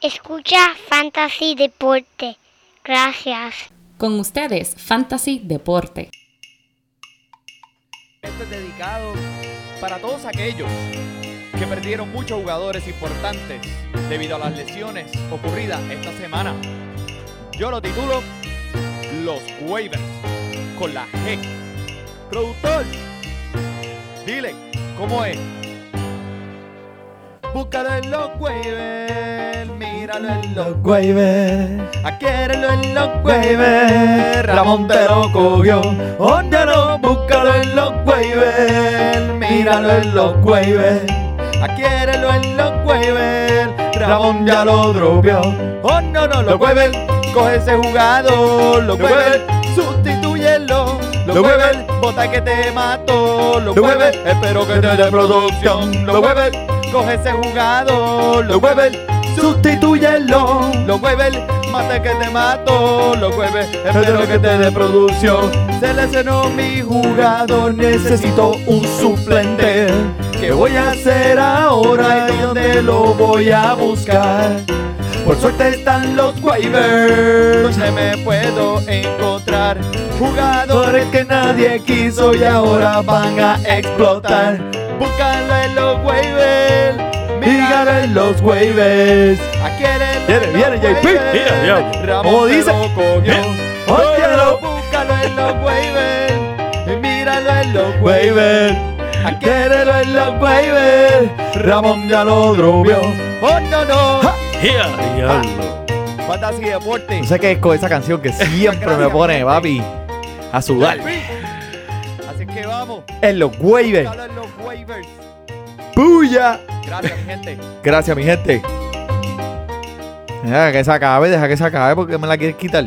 Escucha Fantasy Deporte. Gracias. Con ustedes, Fantasy Deporte. Esto es dedicado para todos aquellos que perdieron muchos jugadores importantes debido a las lesiones ocurridas esta semana. Yo lo titulo Los Waivers con la G. Productor, dile, ¿cómo es? Búscalo en los waivers, míralo en los waivers, adquiérelo en los waivers, Ramón te lo cogió, óyalo, búscalo en los waivers, míralo en los waivers, adquiérelo en los waivers, Ramón ya lo dropeó, oh no, no, los waivers, coge ese jugador, los waivers, sustitúyelo, los waivers, bota que te mató, los waivers, espero que te dé producción, los waivers, coge ese jugador, los Weber, sustitúyelo, los Weber, mate que te mato, los Weber, espero que te dé producción. Se lesionó mi jugador, necesito un suplente. ¿Qué voy a hacer ahora y dónde lo voy a buscar? Por suerte están los waivers, donde me puedo encontrar jugadores que nadie quiso y ahora van a explotar. Búscalo en los waivers, míralo en los waivers. Viene, viene, JP. Mira, Como dice. Óyelo, búscalo en los waivers, míralo en los waivers. Adquiérelo en los waivers, Ramón ya lo dropeó. Oh no no, Ya, diablo. fantasy deporte. No sé qué es con esa canción que siempre me pone, papi, a sudar. Así que vamos, En los waivers. en los waivers puya. Gracias, mi gente. Gracias, mi gente. Deja que se acabe, deja que se acabe porque me la quieres quitar.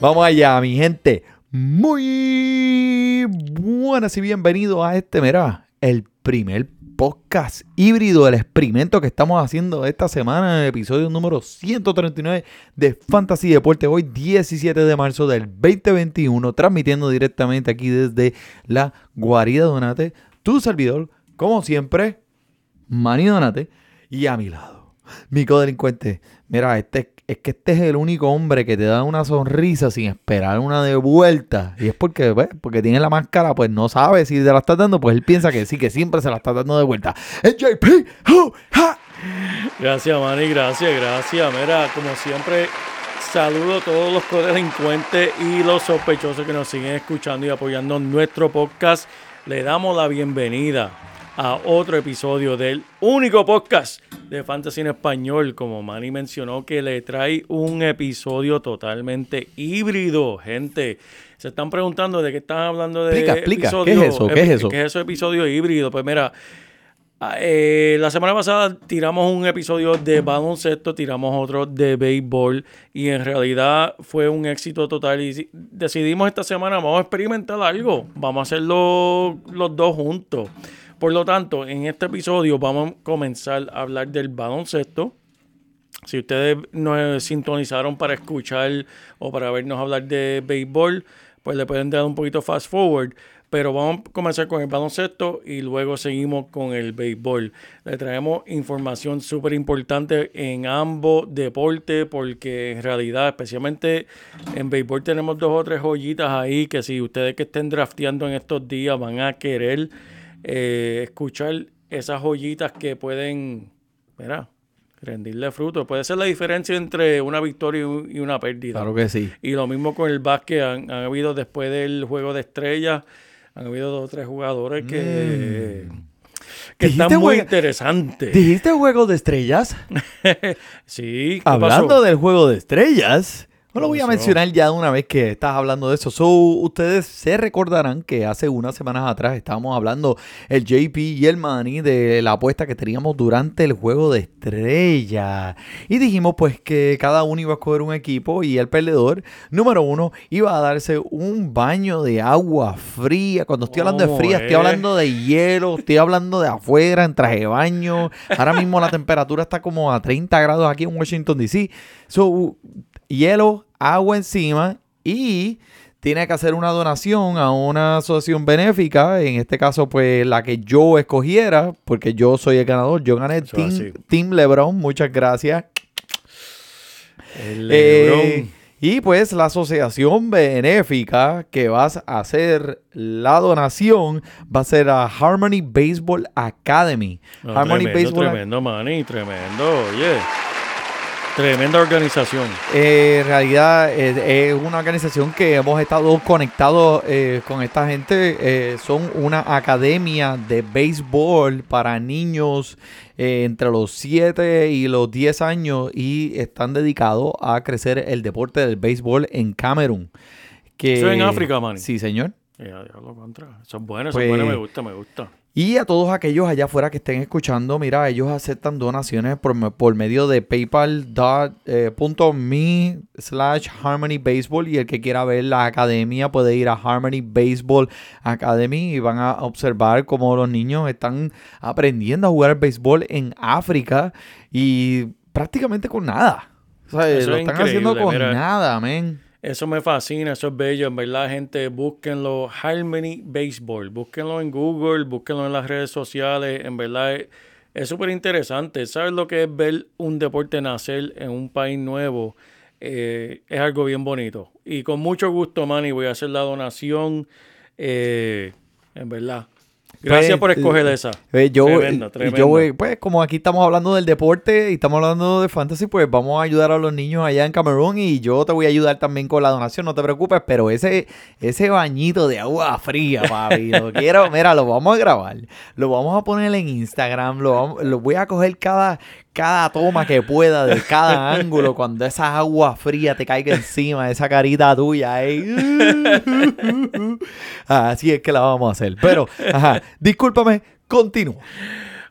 Vamos allá, mi gente. Muy buenas y bienvenidos a este, mira, el primer podcast híbrido del experimento que estamos haciendo esta semana en el episodio número 139 de Fantasy Deporte. Hoy 17 de marzo del 2021, transmitiendo directamente aquí desde la guarida Donate, tu servidor, como siempre, Manny Donate, y a mi lado, mi codelincuente. Mira, este, es que este es el único hombre que te da una sonrisa sin esperar una de vuelta. Y es porque, pues, porque tiene la máscara, pues no sabe si te la está dando, pues él piensa que sí, que siempre se la está dando de vuelta. Es JP. ¡Ja! Gracias, Manny, gracias, gracias. Mira, como siempre, saludo a todos los codelincuentes y los sospechosos que nos siguen escuchando y apoyando nuestro podcast. Le damos la bienvenida a otro episodio del único podcast de Fantasy en Español. Como Manny mencionó, que le trae un episodio totalmente híbrido, gente. Se están preguntando de qué están hablando de Explica, explica, ¿qué episodio- es eso? ¿Qué es eso? ¿Qué es eso episodio híbrido? Pues mira, Ah, eh, la semana pasada tiramos un episodio de baloncesto, tiramos otro de béisbol y en realidad fue un éxito total y decidimos esta semana vamos a experimentar algo, vamos a hacerlo los dos juntos. Por lo tanto, en este episodio vamos a comenzar a hablar del baloncesto. Si ustedes nos sintonizaron para escuchar o para vernos hablar de béisbol, pues le pueden dar un poquito fast forward. Pero vamos a comenzar con el baloncesto y luego seguimos con el béisbol. Le traemos información súper importante en ambos deportes porque en realidad, especialmente en béisbol, tenemos dos o tres joyitas ahí que si ustedes que estén drafteando en estos días van a querer eh, escuchar esas joyitas que pueden, mira, rendirle fruto. Puede ser la diferencia entre una victoria y un- y una pérdida. Claro que sí. Y lo mismo con el básquet, han, han habido después del juego de estrellas, han habido dos o tres jugadores que, que Dijiste están muy interesantes. ¿Dijiste juego de estrellas? sí, ¿qué Hablando pasó? del juego de estrellas, no lo voy a mencionar ya de una vez que estás hablando de eso. So, ustedes se recordarán que hace unas semanas atrás estábamos hablando el JP y el Manny de la apuesta que teníamos durante el juego de estrellas. Y dijimos pues que cada uno iba a escoger un equipo y el perdedor número uno iba a darse un baño de agua fría. Cuando estoy hablando de ¿Cómo fría, estoy es? hablando de hielo, estoy hablando de afuera, en traje de baño. Ahora mismo la temperatura está como a 30 grados aquí en Washington, D.C. So, hielo, agua encima y tiene que hacer una donación a una asociación benéfica, en este caso pues la que yo escogiera, porque yo soy el ganador, yo gané Eso Team. Team Lebron, muchas gracias. El Eh, y pues la asociación benéfica que vas a hacer la donación va a ser a Harmony Baseball Academy. No, Harmony tremendo, Baseball tremendo, Manny, tremendo, oye. Tremenda organización. Eh, en realidad eh, es una organización que hemos estado conectados eh, con esta gente. Eh, son una academia de béisbol para niños entre los 7 y los 10 años y están dedicados a crecer el deporte del béisbol en Camerún. Que, Eso en África, Manny. Sí, señor. Ya, contra. Eso es bueno, eso Pues- es bueno, me gusta, me gusta. Y a todos aquellos allá afuera que estén escuchando, mira, ellos aceptan donaciones por, por medio de paypal.me slash Harmony Baseball y el que quiera ver la academia puede ir a Harmony Baseball Academy y van a observar cómo los niños están aprendiendo a jugar béisbol en África y prácticamente con nada. O sea, Eso lo es están haciendo con mira. nada, men. Eso me fascina, eso es bello, en verdad, gente, búsquenlo, Harmony Baseball, búsquenlo en Google, búsquenlo en las redes sociales, en verdad es- súper interesante. ¿Sabes lo que es ver un deporte nacer en un país nuevo? Eh, es algo bien bonito. Y con mucho gusto, Manny, voy a hacer la donación, eh, en verdad. Gracias Pues, por escoger eh, esa. Eh, yo, Tremenda, tremenda. yo, eh, pues, como aquí estamos hablando del deporte y estamos hablando de fantasy, pues vamos a ayudar a los niños allá en Camerún y yo te voy a ayudar también con la donación, no te preocupes, pero ese, ese bañito de agua fría, papi, lo quiero, mira, lo vamos a grabar, lo vamos a poner en Instagram, lo, vamos- lo voy a coger cada, cada toma que pueda de cada ángulo cuando esa agua fría te caiga encima, esa carita tuya ahí. Así es que la vamos a hacer. Pero, ajá, discúlpame, continúa.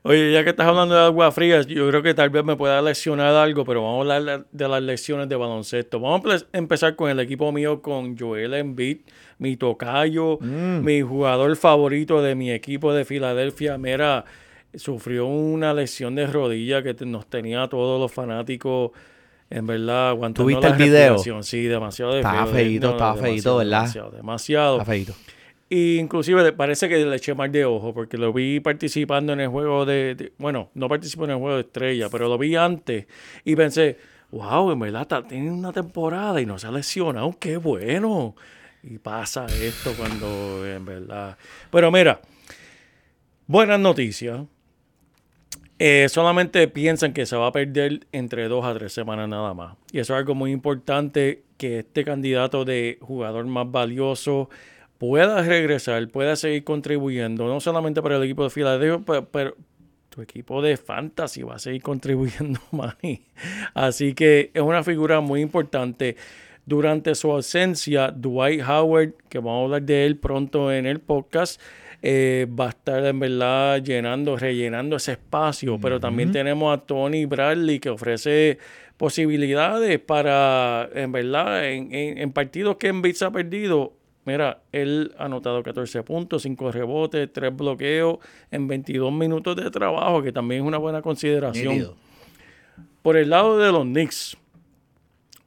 Oye, ya que estás hablando de agua fría, yo creo que tal vez me pueda leccionar algo, pero vamos a hablar de las lecciones de baloncesto. Vamos a empe- empezar con el equipo mío, con Joel Embiid, mi tocayo, mi jugador favorito de mi equipo de Filadelfia. Mira, sufrió una lesión de rodilla que nos tenía a todos los fanáticos, en verdad, aguantando ¿Tuviste la el video? Sí, demasiado de Estaba feo. feíto, No, estaba feíto, ¿verdad? Demasiado, demasiado. Está feíto. Y inclusive parece que le eché mal de ojo porque lo vi participando en el juego de, de- bueno, no participó en el juego de estrella, pero lo vi antes y pensé, wow, en verdad está, tiene una temporada y no se ha lesionado, qué bueno. Y pasa esto cuando en verdad. Pero mira, buenas noticias. Eh, solamente piensan que se va a perder entre dos a tres semanas nada más. Y eso es algo muy importante, que este candidato de jugador más valioso pueda regresar, pueda seguir contribuyendo, no solamente para el equipo de Filadelfia, pero, pero tu equipo de fantasy va a seguir contribuyendo, Manny. Así que es una figura muy importante. Durante su ausencia, Dwight Howard, que vamos a hablar de él pronto en el podcast, eh, va a estar en verdad llenando, rellenando ese espacio. Pero también tenemos a Tony Bradley que ofrece posibilidades para, en verdad, en, en- en partidos que Embiid se ha perdido. Mira, él ha anotado 14 puntos, 5 rebotes, 3 bloqueos en 22 minutos de trabajo, que también es una buena consideración. Por el lado de los Knicks,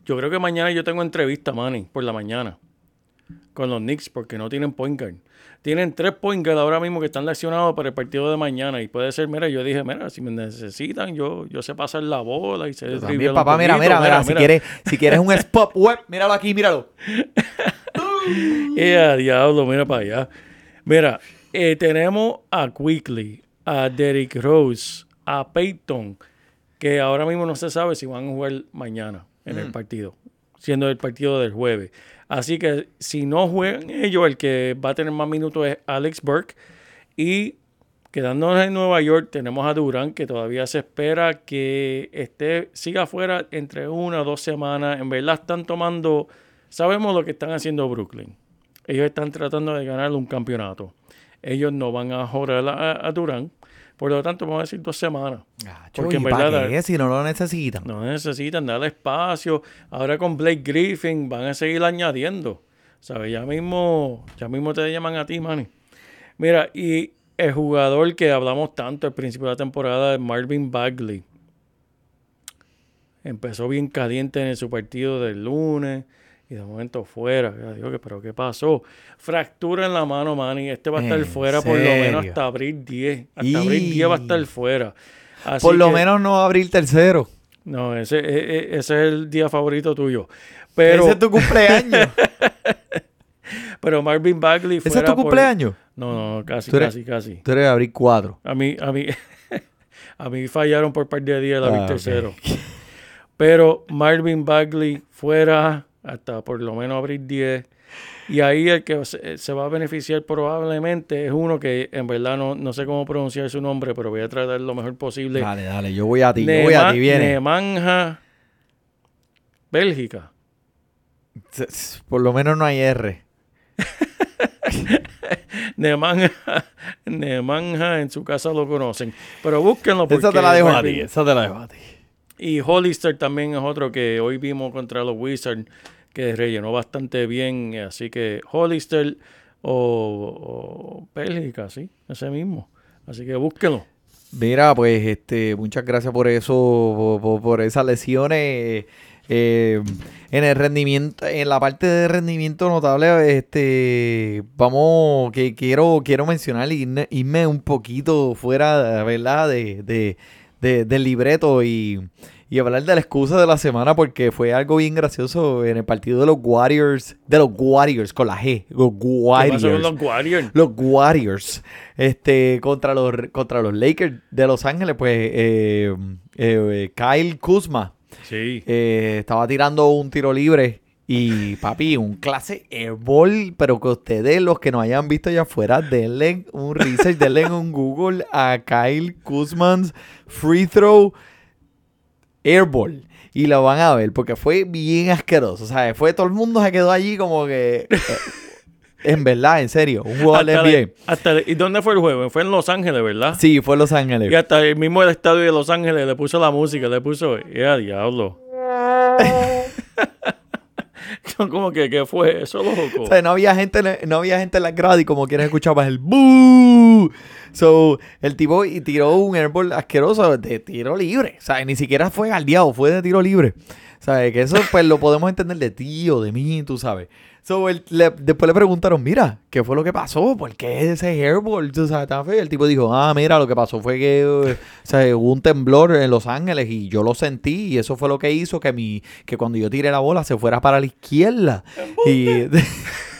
yo creo que mañana yo tengo entrevista, Manny, por la mañana, con los Knicks, porque no tienen point guard. Tienen tres point guard ahora mismo que están lesionados para el partido de mañana. Y puede ser, mira, yo dije, mira, si me necesitan, yo, yo sé pasar la bola y sé También, papá, mira, poquito. mira, mira, si quieres, si quieres un spot web, míralo aquí, míralo. ¡Eh, diablo! Mira para allá. Mira, eh, tenemos a Quickly, a Derrick Rose, a Peyton, que ahora mismo no se sabe si van a jugar mañana en el partido, siendo el partido del jueves. Así que si no juegan ellos, el que va a tener más minutos es Alex Burke. Y quedándonos en Nueva York, tenemos a Durán, que todavía se espera que esté, siga afuera entre una o dos semanas. En verdad están tomando, sabemos lo que están haciendo Brooklyn. Ellos están tratando de ganar un campeonato. Ellos no van a joder a, a Durán. Por lo tanto, vamos a decir dos semanas. Porque en ¿y para verdad- qué? Si no lo necesitan. No necesitan darle espacio. Ahora con Blake Griffin van a seguir añadiendo. ¿Sabes? Ya mismo, ya mismo te llaman a ti, Manny. Mira, y el jugador que hablamos tanto al principio de la temporada, Marvin Bagley. Empezó bien caliente en su partido del lunes. Y de momento fuera. Digo pero ¿qué pasó? Fractura en la mano, Manny. Este va a estar ¿En fuera por lo menos hasta abril 10. Hasta abril 10 va a estar fuera. Así Por lo que- menos no va a abrir tercero. No, ese, e- e- ese es el día favorito tuyo. Pero, Ese es tu cumpleaños. pero Marvin Bagley Ese fuera es tu por- cumpleaños. No, no, casi, eres- casi, casi. Tú eres abril 4. A mí, a mí, a mí fallaron por par de días el abril Ah, tercero. Pero Marvin Bagley fuera hasta por lo menos abril 10. Y ahí el que se, se va a beneficiar probablemente es uno que en verdad no, no sé cómo pronunciar su nombre, pero voy a tratar lo mejor posible. Dale, dale, yo voy a ti, yo voy a ti, viene. Nemanja, Bélgica. Por lo menos no hay R. Nemanja, Nemanja en su casa lo conocen. Pero búsquenlo porque Esa te la dejo a ti, esa te la dejo a ti. Y Hollister también es otro que hoy vimos contra los Wizards que rellenó bastante bien. Así que Hollister o, o Bélgica, sí, ese mismo. Así que búsquenlo. Mira, pues, este, muchas gracias por eso, por, por- esas lesiones. eh, en el rendimiento, en la parte de rendimiento notable, este, vamos, que quiero, quiero mencionar, irme, irme un poquito fuera, ¿verdad? De- de- del libreto y, y hablar de la excusa de la semana porque fue algo bien gracioso en el partido de los Warriors, de los Warriors con la G, los ¿Qué Warriors pasó con los Warriors? los Warriors este contra los contra los Lakers de Los Ángeles pues eh, eh, Kyle Kuzma Sí. eh, estaba tirando un tiro libre y papi un clase airball pero que ustedes los que no hayan visto allá afuera denle un research denle un Google a Kyle Kuzman's free throw airball y lo van a ver porque fue bien asqueroso o sea fue todo el mundo se quedó allí como que eh, en verdad en serio un jugador de Hasta NBA le- hasta le- ¿Y dónde fue el juego? Fue en Los Ángeles, ¿verdad? Sí, fue en Los Ángeles. Y hasta el mismo el estadio de Los Ángeles le puso la música, le puso, ¡ya diablo! Son como que, ¿qué fue eso, loco? O sea, no había gente, no había gente en la grada y como quieres escuchabas el ¡Boo! So, el tipo y tiró un airball asqueroso de tiro libre. O sea, ni siquiera fue galdeado, fue de tiro libre. O sea, que eso pues lo podemos entender de ti o de mí, tú sabes. So, él- le- después le preguntaron, mira, ¿qué fue lo que pasó? ¿Por qué ese airball? Tú sabes, tan feo. El tipo dijo, ah, mira, lo que pasó fue que o sea, hubo un temblor en Los Ángeles y yo lo sentí y eso fue lo que hizo que mi que cuando yo tiré la bola se fuera para la izquierda. Y,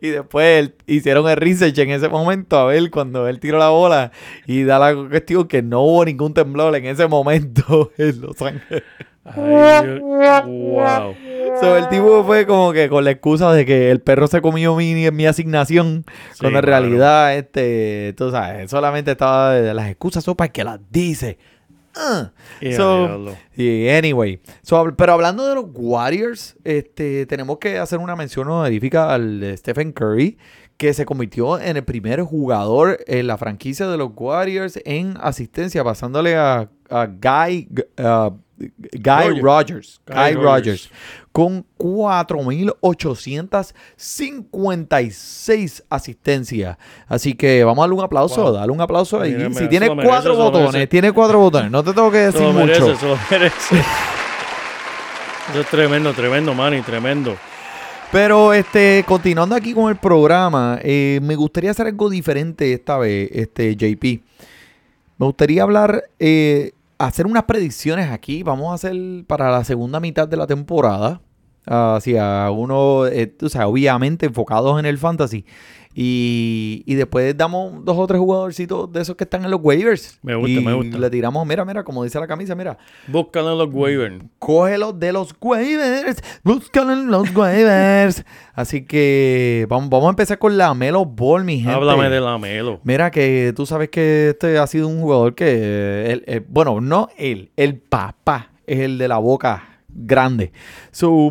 y después él- hicieron el research en ese momento a ver cuando él tiró la bola y da la cuestión que no hubo ningún temblor en ese momento en Los Ángeles. Ay, wow. So, el tipo fue como que con la excusa de que el perro se comió mi, mi asignación, Sí, cuando en claro. realidad, este, tú sabes, solamente estaba de las excusas son para el que las dice. So, y anyway, so, pero hablando de los Warriors, este, tenemos que hacer una mención honorífica al Stephen Curry, que se convirtió en el primer jugador en la franquicia de los Warriors en asistencia, pasándole a, a Guy, uh, Guy Roger. Rogers, Guy Guy Rogers. Rogers, con 4.856 asistencias. Así que vamos a darle un aplauso, Wow. dale un aplauso mira, si tiene merece, cuatro botones, tiene cuatro botones, no te tengo que decir mucho. merece. Eso es tremendo, tremendo, Manny, tremendo. Pero este, continuando aquí con el programa, eh, me gustaría hacer algo diferente esta vez, este JP. Me gustaría hablar, eh, hacer unas predicciones aquí. Vamos a hacer para la segunda mitad de la temporada. Hacia uno, eh, o sea, obviamente enfocados en el fantasy. Y, y después damos dos o tres jugadorcitos de esos que están en los waivers. Me gusta, Y me gusta. Le tiramos, mira, mira, como dice la camisa, mira. Búscalo en los waivers. Cógelo de los waivers. Búscalo en los waivers. Así que vamos, vamos a empezar con la Melo Ball, mi gente. Háblame de la Melo. Mira que tú sabes que este ha sido un jugador que, él- eh, bueno, no él, el papá es el de la boca grande. So,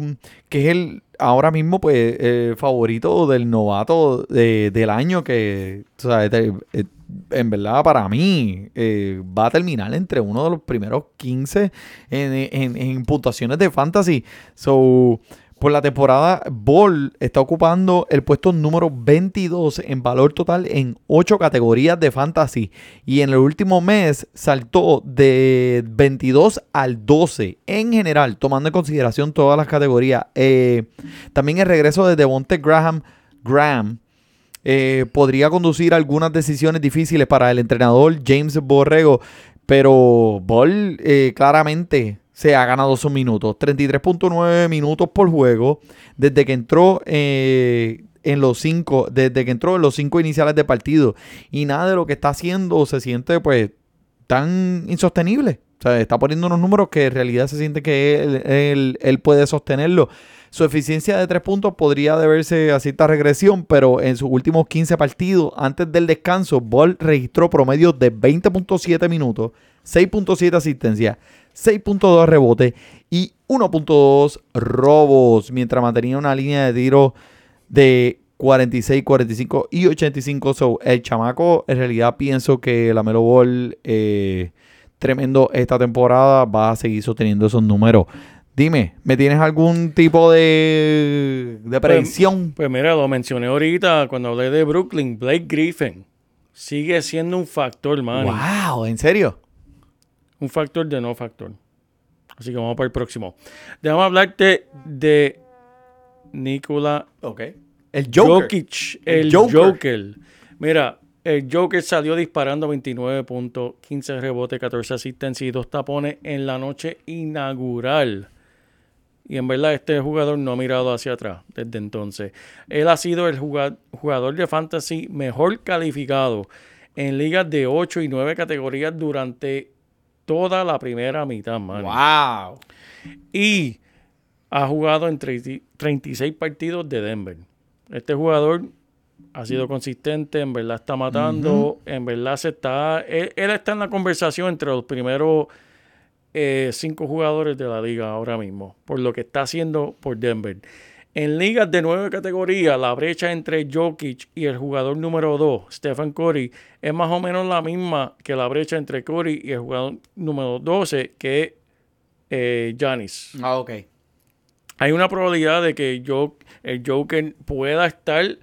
que es el ahora mismo, pues, eh, favorito del novato de- del año que, sabes, te- eh, en verdad para mí eh, va a terminar entre uno de los primeros 15 en, en- en puntuaciones de fantasy. So, Por la temporada, Ball está ocupando el puesto número 22 en valor total en 8 categorías de fantasy. Y en el último mes saltó de 22 al 12 en general, tomando en consideración todas las categorías. Eh, también el regreso de Devonte Graham, Graham eh, podría conducir a algunas decisiones difíciles para el entrenador James Borrego. Pero Ball eh, claramente se ha ganado sus minutos. 33.9 minutos por juego desde que entró eh, en los cinco, desde que entró en los cinco iniciales de partido. Y nada de lo que está haciendo se siente pues tan insostenible. O sea, está poniendo unos números que en realidad se siente que él, él- puede sostenerlo. Su eficiencia de tres puntos podría deberse a cierta regresión, pero en sus últimos 15 partidos, antes del descanso, Ball registró promedios de 20.7 minutos, 6.7 asistencias, 6.2 rebotes y 1.2 robos, mientras mantenía una línea de tiro de 46, 45 y 85. So, el chamaco, en realidad pienso que la Melo Ball, eh, tremendo esta temporada, va a seguir sosteniendo esos números. Dime, ¿me tienes algún tipo de, de predicción? Pues mira, lo mencioné ahorita cuando hablé de Brooklyn. Blake Griffin sigue siendo un factor, man. wow, ¿en serio? Un factor de no factor. Así que vamos para el próximo. Déjame hablarte de Nikola Ok. El Joker. Jokic, El el Joker. Joker. Mira, el Joker salió disparando 29 puntos, 15 rebotes, 14 asistencias y dos tapones en la noche inaugural. Y en verdad este jugador no ha mirado hacia atrás desde entonces. Él ha sido el jugad- jugador de fantasy mejor calificado en ligas de 8 y 9 categorías durante toda la primera mitad, man. Wow. Y ha jugado en 30 36 partidos de Denver. Este jugador ha sido consistente, en verdad está matando, en verdad se está... Él, él está en la conversación entre los primeros eh, cinco jugadores de la liga ahora mismo, por lo que está haciendo por Denver. En ligas de nueve categorías, la brecha entre Jokic y el jugador número 2, Stephen Curry, es más o menos la misma que la brecha entre Curry y el jugador número 12, que es eh, Giannis. Ah, ok. Hay una probabilidad de que yo, el Joker pueda estar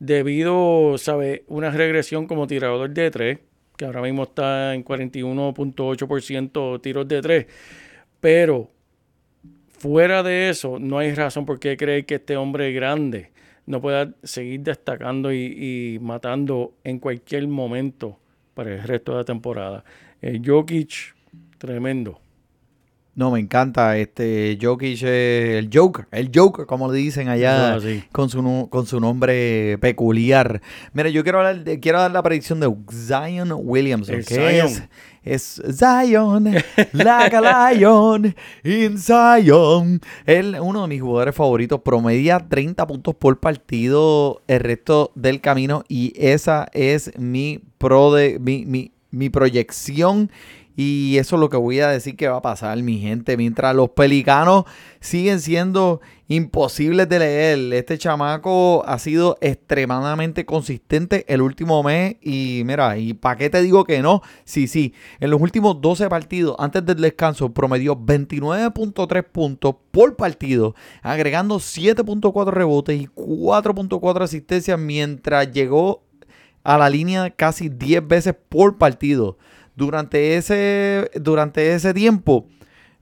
debido, ¿sabe? Una regresión como tirador de 3, que ahora mismo está en 41.8% tiros de 3. Pero fuera de eso, no hay razón por qué creer que este hombre grande no pueda seguir destacando y, y matando en cualquier momento para el resto de la temporada. El Jokic, tremendo. No, me encanta este Jokic, eh, el Joker, el Joker, como le dicen allá, Ah, sí. con, su, con su nombre peculiar. Mira, yo quiero, hablar de- quiero dar la predicción de Zion Williamson, que Zion. es, es Zion, like a lion, in Zion. Él, uno de mis jugadores favoritos, promedia 30 puntos por partido el resto del camino y esa es mi, pro de, mi, mi, mi proyección y eso es lo que voy a decir que va a pasar, mi gente. Mientras los pelicanos siguen siendo imposibles de leer. Este chamaco ha sido extremadamente consistente el último mes. Y mira, ¿y para qué te digo que no? Sí, sí. En los últimos 12 partidos, antes del descanso, promedió 29.3 puntos por partido, agregando 7.4 rebotes y 4.4 asistencias mientras llegó a la línea casi 10 veces por partido. Durante ese, durante ese tiempo,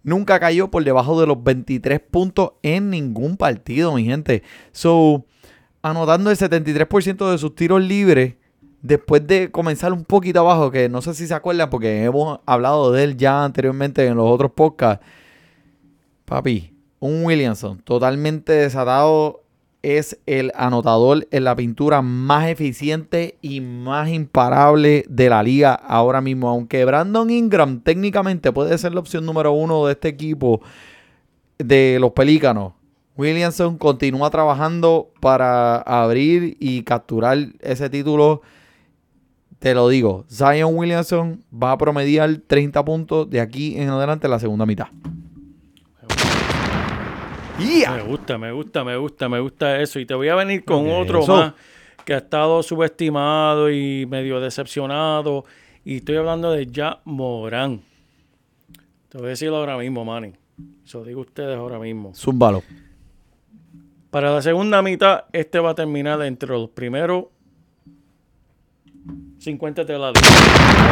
nunca cayó por debajo de los 23 puntos en ningún partido, mi gente. So, anotando el 73% de sus tiros libres, después de comenzar un poquito abajo, que no sé si se acuerdan, porque hemos hablado de él ya anteriormente en los otros podcasts. Papi, un Williamson totalmente desatado es el anotador en la pintura más eficiente y más imparable de la liga ahora mismo. Aunque Brandon Ingram técnicamente puede ser la opción número uno de este equipo de los Pelícanos. Williamson continúa trabajando para abrir y capturar ese título. Te lo digo, Zion Williamson va a promediar 30 puntos de aquí en adelante en la segunda mitad. ¡Yeah! Me gusta, me gusta, me gusta, me gusta eso. Y te voy a venir con otro más que ha estado subestimado y medio decepcionado. Y estoy hablando de Ya Morán. Te voy a decirlo ahora mismo, Manny. Se lo digo a ustedes ahora mismo. Zúmbalo. Para la segunda mitad, este va a terminar entre los primeros 50 de la liga.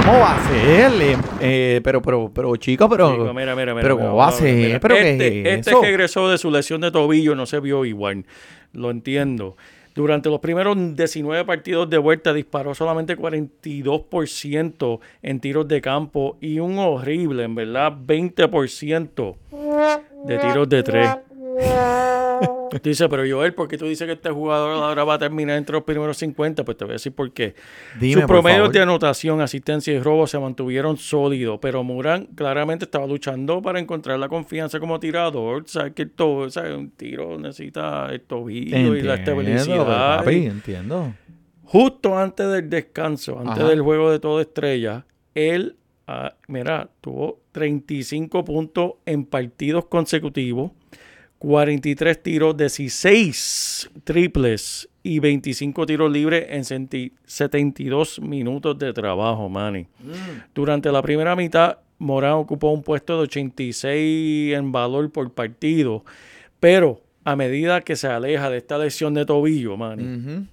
¿Cómo va a ser? Eh, pero, pero, pero, chico, pero. Chico, mira, mira, mira, pero ¿cómo va a ser? mira. ¿Pero qué este, es este eso? regresó de su lesión de tobillo, no se vio igual. Lo entiendo. Durante los primeros 19 partidos de vuelta disparó solamente 42% en tiros de campo y un horrible, en verdad, 20% de tiros de tres. Dice, pero Joel, ¿por qué tú dices que este jugador ahora va a terminar entre los primeros 50? Pues te voy a decir por qué. Dime, Sus promedios de anotación, asistencia y robo se mantuvieron sólidos, pero Morán claramente estaba luchando para encontrar la confianza como tirador. Sabes que el to- sabes, un tiro necesita el tobillo y la estabilidad. papi, entiendo. Justo antes del descanso, antes Ajá. del juego de toda estrella, él, ah, mira, tuvo 35 puntos en partidos consecutivos, 43 tiros, 16 triples y 25 tiros libres en senti- 72 minutos de trabajo, Manny. Durante la primera mitad, Morán ocupó un puesto de 86 en valor por partido, pero a medida que se aleja de esta lesión de tobillo, Manny,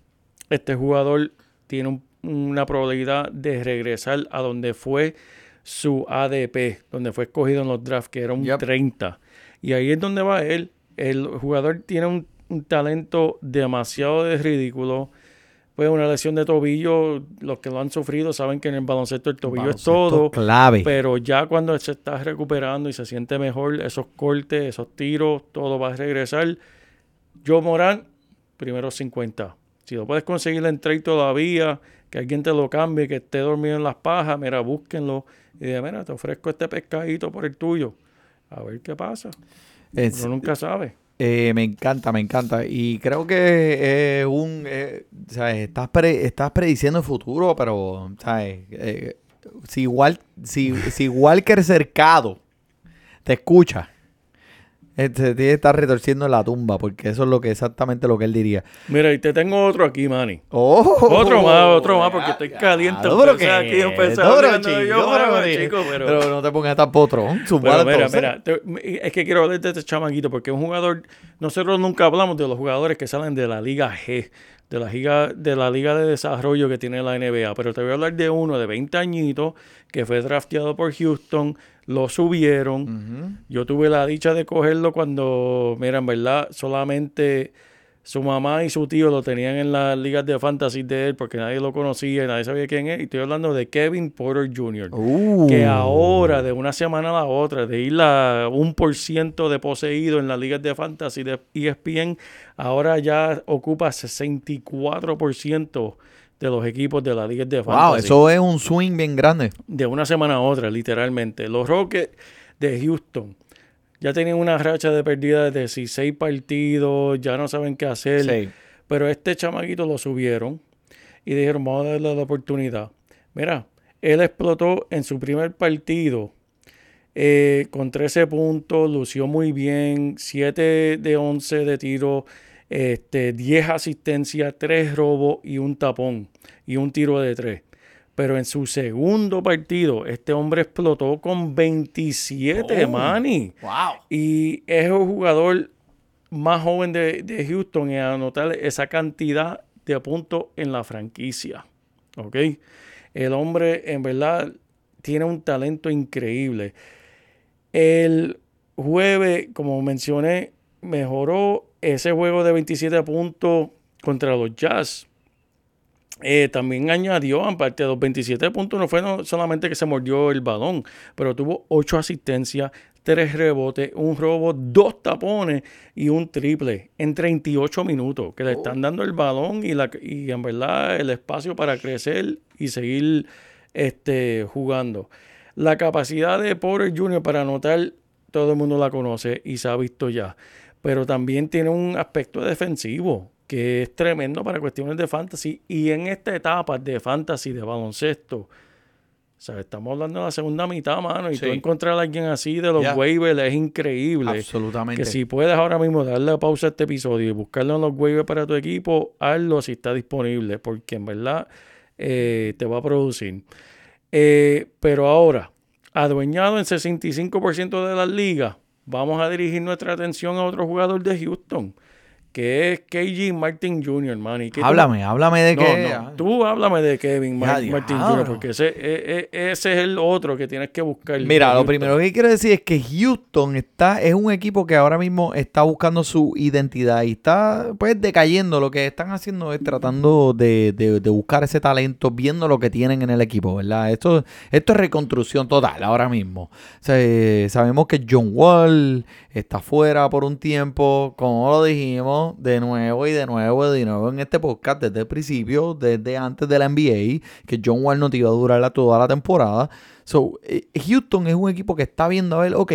este jugador tiene un- una probabilidad de regresar a donde fue su ADP, donde fue escogido en los drafts, que era un Yep. 30. Y ahí es donde va él. El jugador tiene un, un talento demasiado de ridículo. Pues una lesión de tobillo, los que lo han sufrido saben que en el baloncesto el tobillo es todo. clave. Pero ya cuando se está recuperando y se siente mejor, esos cortes, esos tiros, todo va a regresar. Joe Morán, primero 50. Si lo puedes conseguir en trade todavía, que alguien te lo cambie, que esté dormido en las pajas, mira, búsquenlo. Y de mira, te ofrezco este pescadito por el tuyo. A ver qué pasa. Es- Uno nunca sabe. Eh, me encanta, me encanta. Y creo que es un. eh, ¿sabes? Estás, pre- estás prediciendo el futuro, pero. ¿sabes? Eh, si, igual, si, si Walker cercado te escucha, este, tiene que estar retorciendo en la tumba, porque eso es lo que exactamente lo que él diría. Mira, y te tengo otro aquí, Manny. Oh, Otro más, otro más, porque estoy caliente. qué aquí, esto, pero chico, yo, pero chico, pero- pero no te pongas tan potrón. Pero mira, entonces. mira, te- es que quiero hablar de este chamaquito porque es un jugador, nosotros nunca hablamos de los jugadores que salen de la Liga G, de la Liga de, la liga de Desarrollo que tiene la NBA, pero te voy a hablar de uno de 20 añitos que fue drafteado por Houston, lo subieron, yo tuve la dicha de cogerlo cuando, mira, en verdad, solamente su mamá y su tío lo tenían en las ligas de fantasy de él porque nadie lo conocía y nadie sabía quién es. Y estoy hablando de Kevin Porter Jr Uh. que ahora, de una semana a la otra, de ir a un por ciento de poseído en las ligas de fantasy de ESPN, ahora ya ocupa 64% de los equipos de las ligas de Wow, fantasy. eso es un swing bien grande. De una semana a otra, literalmente. Los Rockets de Houston ya tienen una racha de pérdidas de 16 partidos, ya no saben qué hacer. Sí. Pero este chamaquito lo subieron y dijeron, vamos a darle la oportunidad. Mira, él explotó en su primer partido eh, con 13 puntos, lució muy bien, 7 de 11 de tiro, este, 10 asistencias, 3 robos y un tapón y un tiro de 3. Pero en su segundo partido, este hombre explotó con 27, Oh. Manny. Wow. Y es el jugador más joven de, de Houston en anotar esa cantidad de puntos en la franquicia. ¿Ok? El hombre, en verdad, tiene un talento increíble. El jueves, como mencioné, mejoró ese juego de 27 puntos contra los Jazz. Eh, también añadió, aparte de los 27 puntos, no fue no- solamente que se mordió el balón, pero tuvo 8 asistencias, 3 rebotes, un robo, 2 tapones y un triple en 38 minutos, que le están dando el balón y, la, y en verdad el espacio para crecer y seguir este, jugando. La capacidad de Porter Jr. para anotar, todo el mundo la conoce y se ha visto ya, pero también tiene un aspecto defensivo que es tremendo para cuestiones de fantasy. Y en esta etapa de fantasy, de baloncesto, o sea, estamos hablando de la segunda mitad, mano, y Sí. tú encontrar a alguien así de los waivers es increíble. Absolutamente. Que si puedes ahora mismo darle pausa a este episodio y buscarlo en los waivers para tu equipo, hazlo si está disponible, porque en verdad eh, te va a producir. Eh, pero ahora, adueñado en 65% de las ligas, vamos a dirigir nuestra atención a otro jugador de Houston, que es KG Martin Jr., man. ¿Y tú- Háblame, háblame de No, que... no, tú háblame de Kevin Mar- Ya, Martin. Jr., porque ese, e- e- ese es el otro que tienes que buscar. Mira, lo Houston. primero que quiero decir es que Houston está, es un equipo que ahora mismo está buscando su identidad y está pues decayendo. Lo que están haciendo es tratando de, de- de buscar ese talento, viendo lo que tienen en el equipo, ¿verdad? Esto, esto es reconstrucción total ahora mismo. O sea, eh, sabemos que John Wall está fuera por un tiempo, como lo dijimos, de nuevo y de nuevo y de nuevo en este podcast desde el principio, desde antes de la NBA, que John Wall no te iba a durar la- toda la temporada. So, eh, Houston es un equipo que está viendo a ver, ok,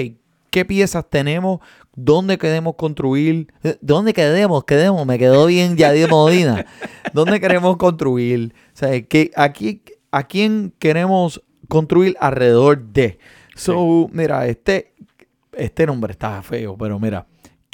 qué piezas tenemos, dónde queremos construir, eh, dónde queremos, queremos, me quedó bien Yadier Modina, dónde queremos construir, o sea, que aquí, a quién queremos construir alrededor de. So, mira, este, este nombre está feo, pero mira.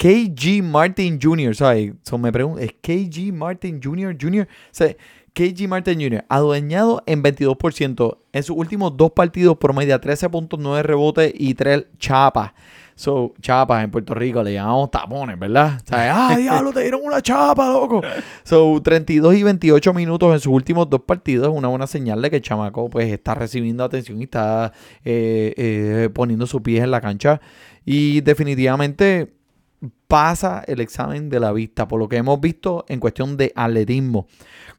KG Martin Jr., ¿sabes? So me pregunto, ¿es KG Martin Jr. Jr.? O sea, KG Martin Jr. adueñado en 22%. En sus últimos dos partidos promedia 13.9 rebotes y 3 chapas. So, chapas en Puerto Rico le llamamos tapones, ¿verdad? O sea, ah, diablo, te dieron una chapa, loco. So, 32 y 28 minutos en sus últimos dos partidos es una buena señal de que el chamaco pues está recibiendo atención y está eh, eh, poniendo sus pies en la cancha. Y definitivamente pasa el examen de la vista, por lo que hemos visto en cuestión de atletismo.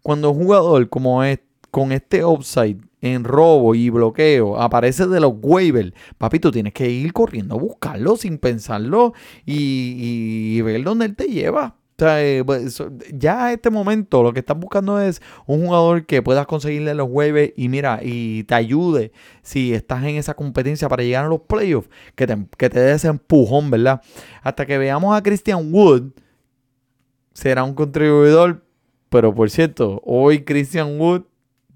Cuando un jugador como es con este offside en robo y bloqueo aparece de los waivers, papi, tú tienes que ir corriendo a buscarlo sin pensarlo y, y ver dónde él te lleva. Pues, ya a este momento lo que estás buscando es un jugador que puedas conseguirle los waivers y mira, y te ayude si estás en esa competencia para llegar a los playoffs, que te, que te dé ese empujón, ¿verdad? Hasta que veamos a Christian Wood, será un contribuidor, pero por cierto, hoy Christian Wood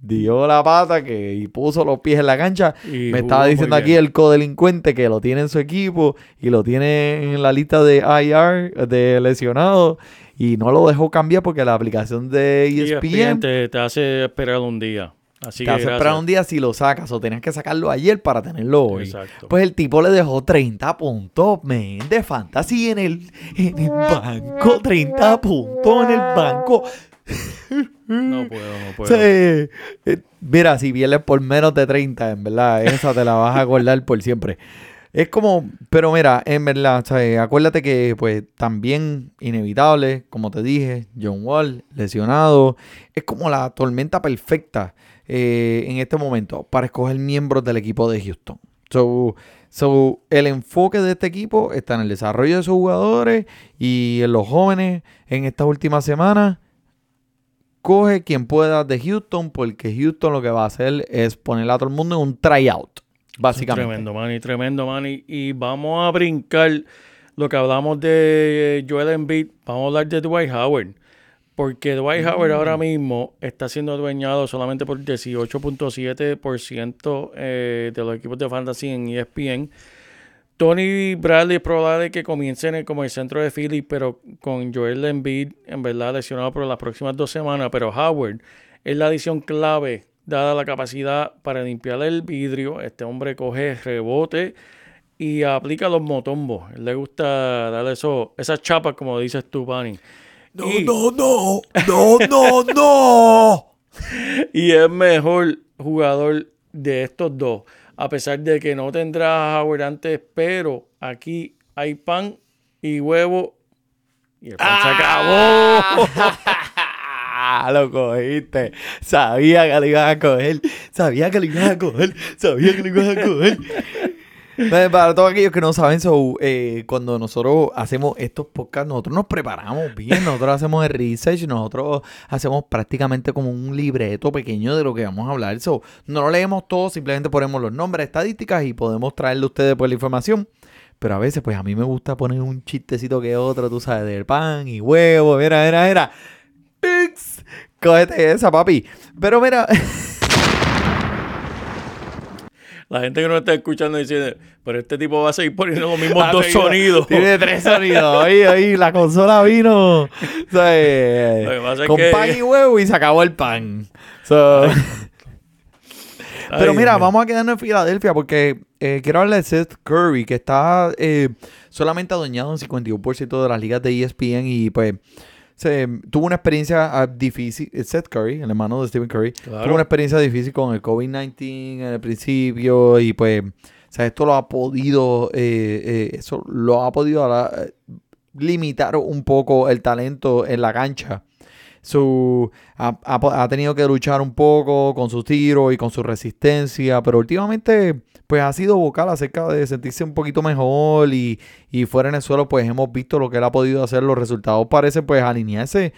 dio la pata que, y puso los pies en la cancha. Y Me estaba diciendo aquí el codelincuente que lo tiene en su equipo y lo tiene en la lista de IR de lesionados y no lo dejó cambiar porque la aplicación de ESPN ESPN te, te hace esperar un día. Así te que hace esperar un día si lo sacas o tenías que sacarlo ayer para tenerlo hoy. Exacto. Pues el tipo le dejó 30 puntos, men, de fantasy en el, en el banco. 30 puntos en el banco. no puedo, no puedo. sea, eh, mira, si vienes por menos de 30, en verdad, esa te la vas a acordar por siempre. Es como, pero mira, en verdad, acuérdate que pues también inevitable, como te dije, John Wall lesionado, es como la tormenta perfecta eh, en este momento para escoger miembros del equipo de Houston. So, el enfoque de este equipo está en el desarrollo de sus jugadores y en los jóvenes en estas últimas semanas coge quien pueda de Houston, porque Houston lo que va a hacer es poner a todo el mundo en un tryout, básicamente. Tremendo, Manny, tremendo, Manny. Y vamos a brincar lo que hablamos de Joel Embiid. Vamos a hablar de Dwight Howard. Porque Dwight Howard ahora mismo está siendo adueñado solamente por 18.7% eh, de los equipos de fantasy en ESPN. Tony Bradley es probable que comiencen como el centro de Philly, pero con Joel Embiid en verdad lesionado por las próximas dos semanas. Pero Howard es la adición clave, dada la capacidad para limpiar el vidrio. Este hombre coge rebote y aplica los motombos. Él le gusta darle eso, esas chapas, como dices tú, Bunny. No, Y- no, no, no, no, no. y es mejor jugador de estos dos. A pesar de que no tendrá a Howard pero aquí hay pan y huevo. Y el pan se acabó. Ah, lo cogiste. Sabía que lo ibas a coger. Sabía que lo ibas a coger. Sabía que lo ibas a coger. Para todos aquellos que no saben, so, eh, cuando nosotros hacemos estos podcasts, nosotros nos preparamos bien, nosotros hacemos el research, nosotros hacemos prácticamente como un libreto pequeño de lo que vamos a hablar. So, no lo leemos todo, simplemente ponemos los nombres, estadísticas y podemos traerle a ustedes pues, la información. Pero a veces, pues a mí me gusta poner un chistecito que otro, tú sabes, del pan y huevo, mira, mira, mira. Pix. Cógete esa, papi. Pero mira, La gente que no está escuchando dice, pero este tipo va a seguir poniendo los mismos dos seguido- sonidos. Tiene tres sonidos. Ahí, ahí, la consola vino. o sea, eh, con que- pan y huevo y se acabó el pan. So, pero mira, vamos a quedarnos en Filadelfia porque eh, quiero hablar de Seth Curry, que está eh, solamente adueñado en 51% de las ligas de ESPN y pues se, tuvo una experiencia ah, difícil. eh, Seth Curry, el hermano de Stephen Curry, Claro. tuvo una experiencia difícil con el COVID-19 en el principio y pues, o sea, esto lo ha podido, eh, eh, eso lo ha podido ahora, eh, limitar un poco el talento en la cancha. Su, ha, ha ha tenido que luchar un poco con sus tiros y con su resistencia, pero últimamente pues ha sido vocal acerca de sentirse un poquito mejor y, y fuera en el suelo pues hemos visto lo que él ha podido hacer, los resultados parecen pues alinearse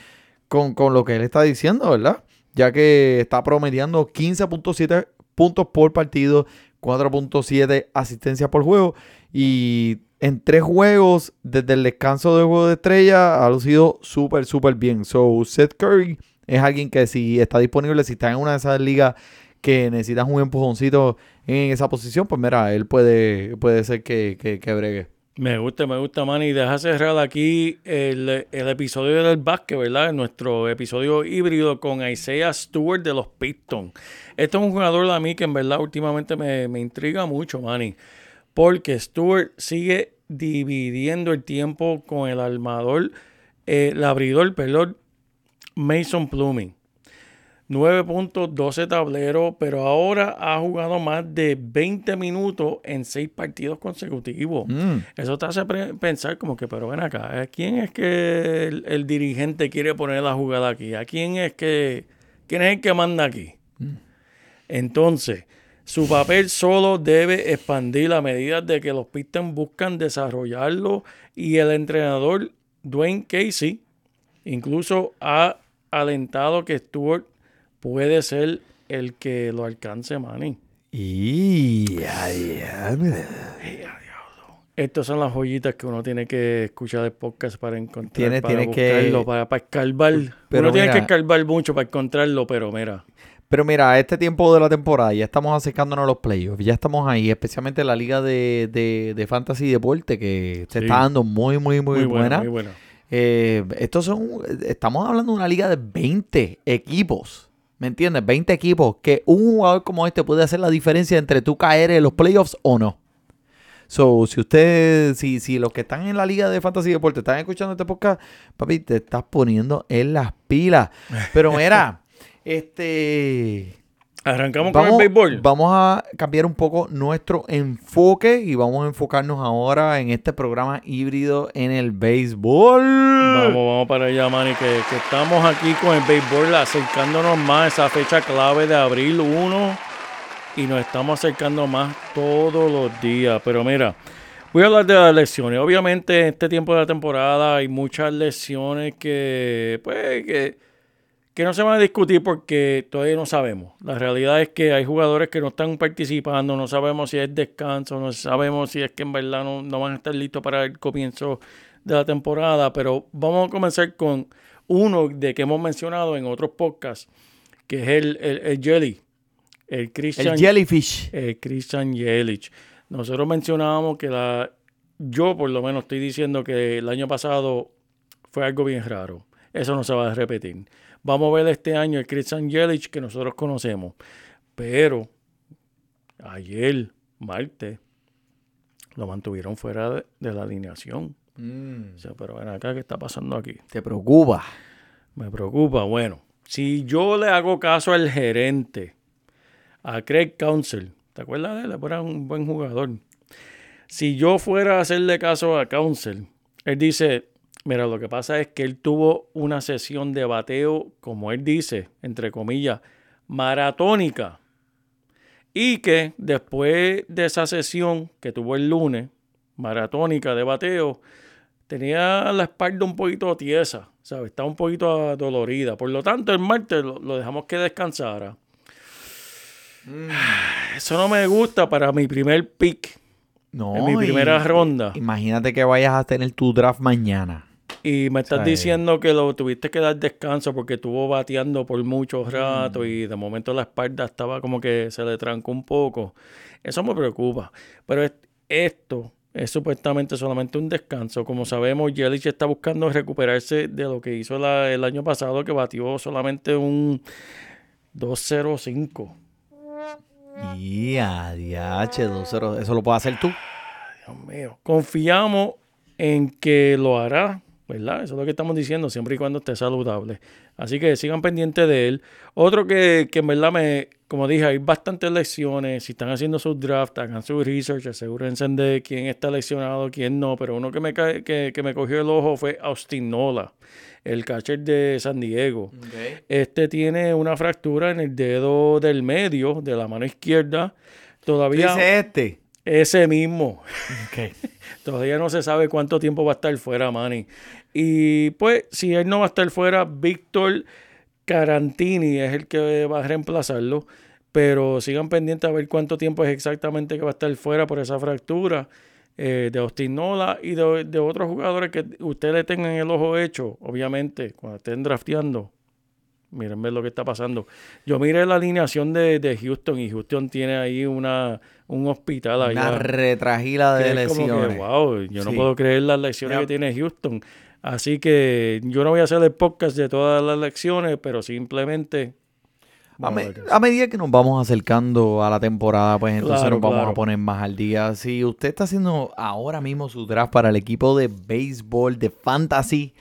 con, con lo que él está diciendo, ¿verdad? Ya que está promediando 15.7 puntos por partido, 4.7 asistencias por juego y en tres juegos desde el descanso del juego de estrella ha lucido súper, súper bien. So, Seth Curry es alguien que si está disponible, si está en una de esas ligas que necesitas un empujoncito en esa posición, pues mira, él puede, puede ser que, que, que bregue. Me gusta, me gusta, Manny. Deja cerrar aquí el, el episodio del básquet, ¿verdad? Nuestro episodio híbrido con Isaiah Stewart de los Pistons. Este es un jugador a mí que en verdad últimamente me, me intriga mucho, Manny. Porque Stewart sigue dividiendo el tiempo con el armador, eh, el abridor, perdón, Mason Pluming. 9 puntos, 12 tableros, pero ahora ha jugado más de 20 minutos en 6 partidos consecutivos. Mm. Eso te hace pensar como que, pero ven acá, ¿a quién es que el, el dirigente quiere poner la jugada aquí? ¿A quién es que, quién es el que manda aquí? Entonces, su papel solo debe expandir a medida de que los Pistons buscan desarrollarlo y el entrenador Dwayne Casey incluso ha alentado que Stewart puede ser el que lo alcance, Manny. Y ay, ay, Estas son las joyitas que uno tiene que escuchar el podcast para encontrar, Tiene- para tiene que- para, para escarbar. Pero uno tiene que escarbar mucho para encontrarlo, pero mira, Pero mira, a este tiempo de la temporada ya estamos acercándonos a los playoffs, ya estamos ahí, especialmente en la liga de, de, de fantasy y deporte que se Sí. está dando muy, muy, muy, muy, buena. buena, muy buena. Eh, estos son, estamos hablando de una liga de 20 equipos, ¿me entiendes? 20 equipos que un jugador como este puede hacer la diferencia entre tú caer en los playoffs o no. So, si usted, si, si los que están en la liga de fantasy y deporte están escuchando este podcast, papi, te estás poniendo en las pilas. Pero mira, este... Arrancamos Vamos, con el béisbol. vamos a cambiar un poco nuestro enfoque y vamos a enfocarnos ahora en este programa híbrido en el béisbol. Vamos, vamos para allá, Manny, que, que estamos aquí con el béisbol acercándonos más a esa fecha clave de abril 1 y nos estamos acercando más todos los días. Pero mira, voy a hablar de las lesiones. Obviamente en este tiempo de la temporada hay muchas lesiones que, pues, que, que no se van a discutir porque todavía no sabemos. La realidad es que hay jugadores que no están participando, no sabemos si es descanso, no sabemos si es que en verdad no, no van a estar listos para el comienzo de la temporada, pero vamos a comenzar con uno de que hemos mencionado en otros podcasts, que es el, el, el Jelly, el Christian, El jellyfish. el Christian Yelich. Nosotros mencionábamos que la, yo por lo menos estoy diciendo que el año pasado fue algo bien raro. Eso no se va a repetir. Vamos a ver este año el Christian Yelich que nosotros conocemos. Pero ayer, martes, lo mantuvieron fuera de, de la alineación. O sea, pero ven acá, ¿qué está pasando aquí? Te preocupa. Me preocupa. Bueno, si yo le hago caso al gerente, a Craig Council, ¿te acuerdas de él? Era un buen jugador. Si yo fuera a hacerle caso a Council, él dice, mira, lo que pasa es que él tuvo una sesión de bateo, como él dice, entre comillas, maratónica. Y que después de esa sesión que tuvo el lunes, maratónica de bateo, tenía la espalda un poquito tiesa, ¿sabes? Estaba un poquito dolorida. Por lo tanto, el martes lo, lo dejamos que descansara. Eso no me gusta para mi primer pick No, en mi primera ronda. Imagínate que vayas a tener tu draft mañana. Y me estás diciendo que lo tuviste que dar descanso porque estuvo bateando por mucho rato y de momento la espalda estaba como que se le trancó un poco. Eso me preocupa. Pero es- esto es supuestamente solamente un descanso. Como sabemos, Yelich está buscando recuperarse de lo que hizo la- el año pasado, que batió solamente un 2.05. Y ADH 2-0. Eso lo puedes hacer tú. Dios mío. Confiamos en que lo hará, ¿verdad? Eso es lo que estamos diciendo, siempre y cuando esté saludable. Así que sigan pendientes de él. Otro que, que en verdad me, como dije, hay bastantes lecciones. Si están haciendo sus drafts, hagan su research, asegúrense de quién está leccionado, quién no. Pero uno que me, que, que me cogió el ojo fue Austin Nola, el catcher de San Diego. Este tiene una fractura en el dedo del medio de la mano izquierda. Todavía Dice este. ese mismo. Todavía no se sabe cuánto tiempo va a estar fuera Manny. Y pues, si él no va a estar fuera, Víctor Carantini es el que va a reemplazarlo. Pero sigan pendientes a ver cuánto tiempo es exactamente que va a estar fuera por esa fractura eh, de Austin Nola y de, de otros jugadores que ustedes tengan el ojo hecho, obviamente, cuando estén drafteando. Miren ver lo que está pasando. Yo miré la alineación de, de Houston y Houston tiene ahí una, un hospital allá. Una retragila de que, lesiones. wow, yo no puedo creer las lecciones Yep. que tiene Houston. Así que yo no voy a hacer el podcast de todas las lecciones, pero simplemente. A, me- a medida que nos vamos acercando a la temporada, pues entonces Claro, nos vamos claro. a poner más al día. Si usted está haciendo ahora mismo su draft para el equipo de béisbol, de fantasy,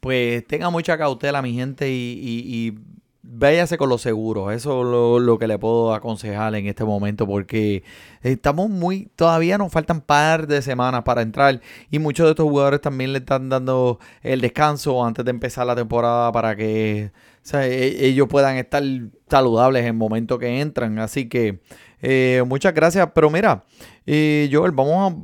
pues tenga mucha cautela, mi gente, y, y, y váyase con los seguros. Eso es lo, lo que le puedo aconsejar en este momento, porque estamos muy, todavía nos faltan par de semanas para entrar, y muchos de estos jugadores también le están dando el descanso antes de empezar la temporada para que e- ellos puedan estar saludables en el momento que entran. Así que eh, muchas gracias. Pero mira, eh, Joel, vamos a,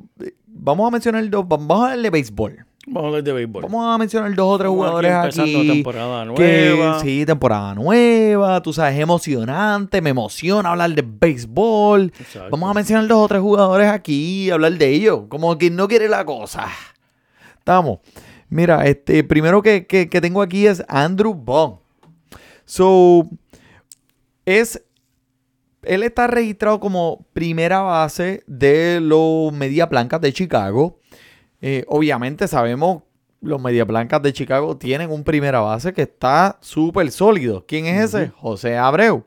vamos a mencionar dos, vamos a darle béisbol. Vamos a hablar de béisbol. Vamos a mencionar dos o tres jugadores aquí aquí. temporada que- nueva. sí, temporada nueva, tú sabes, emocionante, me emociona hablar de béisbol. Exacto. Vamos a mencionar dos o tres jugadores aquí y hablar de ellos, como quien no quiere la cosa. Estamos. Mira, este, primero que, que- que tengo aquí es Andrew Bond. So, es, él está registrado como primera base de los Media Blancas de Chicago. Eh, obviamente sabemos, los Media Blancas de Chicago tienen un primera base que está súper sólido. ¿Quién es ese? José Abreu.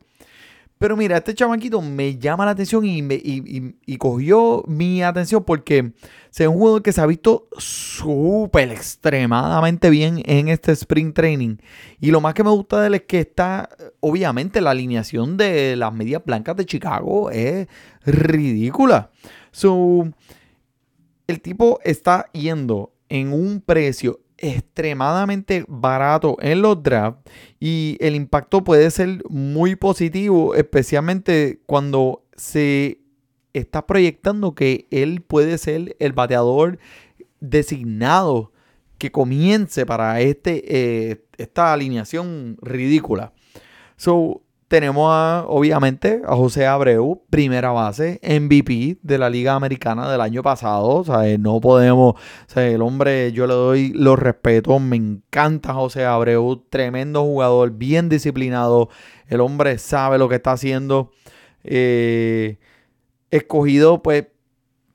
Pero mira, este chamaquito me llama la atención y, me, y, y- y cogió mi atención porque es un jugador que se ha visto súper extremadamente bien en este sprint training. Y lo más que me gusta de él es que está, obviamente, la alineación de las medias blancas de Chicago es ridícula. So, el tipo está yendo en un precio extremadamente barato en los drafts y el impacto puede ser muy positivo, especialmente cuando se está proyectando que él puede ser el bateador designado que comience para este, eh, esta alineación ridícula. So, tenemos a, obviamente a José Abreu, primera base, MVP de la Liga Americana del año pasado. O sea, eh, no podemos, o sea, el hombre, yo le doy los respetos, me encanta José Abreu, tremendo jugador, bien disciplinado. El hombre sabe lo que está haciendo. Eh, escogido, pues,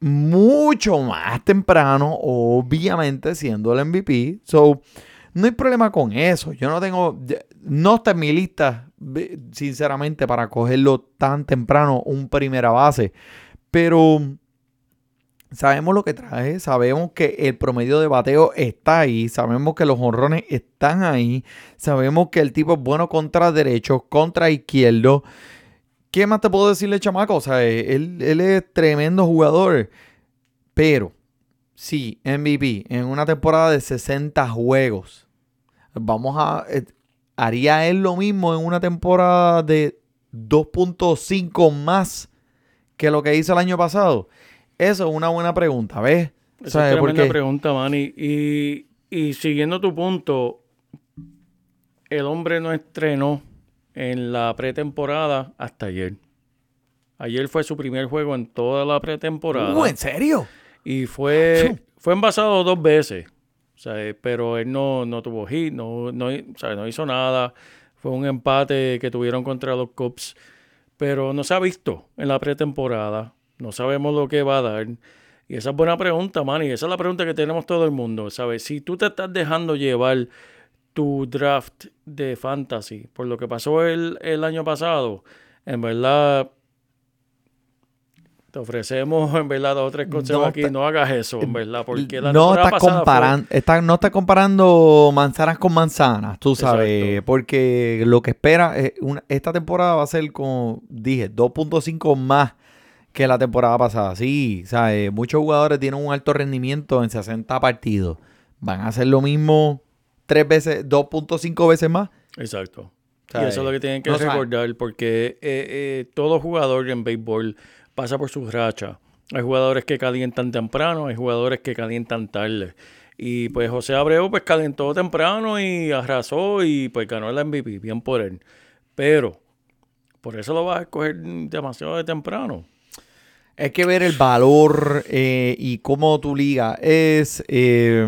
mucho más temprano, obviamente, siendo el MVP. So, no hay problema con eso. Yo no tengo, no está en mi lista, sinceramente, para cogerlo tan temprano, un primera base. Pero sabemos lo que trae, sabemos que el promedio de bateo está ahí, sabemos que los honrones están ahí, sabemos que el tipo es bueno contra derechos, contra izquierdo. ¿Qué más te puedo decirle, chamaco? O sea, él, él es tremendo jugador. Pero, sí, MVP en una temporada de 60 juegos. Vamos a. ¿Haría él lo mismo en una temporada de 2.5 más que lo que hizo el año pasado? Eso es una buena pregunta, ¿ves? Esa ¿Sabes es tremenda qué? pregunta, Manny. Y, y siguiendo tu punto, el hombre no estrenó en la pretemporada hasta ayer. Ayer fue su primer juego en toda la pretemporada. Uh, ¿En serio? Y fue, fue envasado dos veces. O sea, pero él no, no tuvo hit, no, no, no hizo nada. Fue un empate que tuvieron contra los Cubs. Pero no se ha visto en la pretemporada. No sabemos lo que va a dar. Y esa es buena pregunta, Manny. Esa es la pregunta que tenemos todo el mundo. ¿Sabes? Si tú te estás dejando llevar tu draft de fantasy por lo que pasó el, el año pasado, en verdad te ofrecemos en verdad dos o tres consejos No aquí, no hagas eso, en verdad, porque la no fue- comparando, está- no estás comparando manzanas con manzanas, tú sabes, Exacto. porque lo que espera es una- esta temporada va a ser como dije, 2.5 más que la temporada pasada. Sí, sabes, muchos jugadores tienen un alto rendimiento en 60 partidos. Van a hacer lo mismo tres veces, 2.5 veces más. Exacto. Y eso es lo que tienen que No sabe. recordar, porque eh, eh, todo jugador en béisbol pasa por sus rachas. Hay jugadores que calientan temprano, hay jugadores que calientan tarde. Y pues José Abreu pues calentó temprano y arrasó y pues ganó el MVP, bien por él. Pero por eso lo vas a escoger demasiado de temprano. Hay que ver el valor eh, y cómo tu liga es. eh,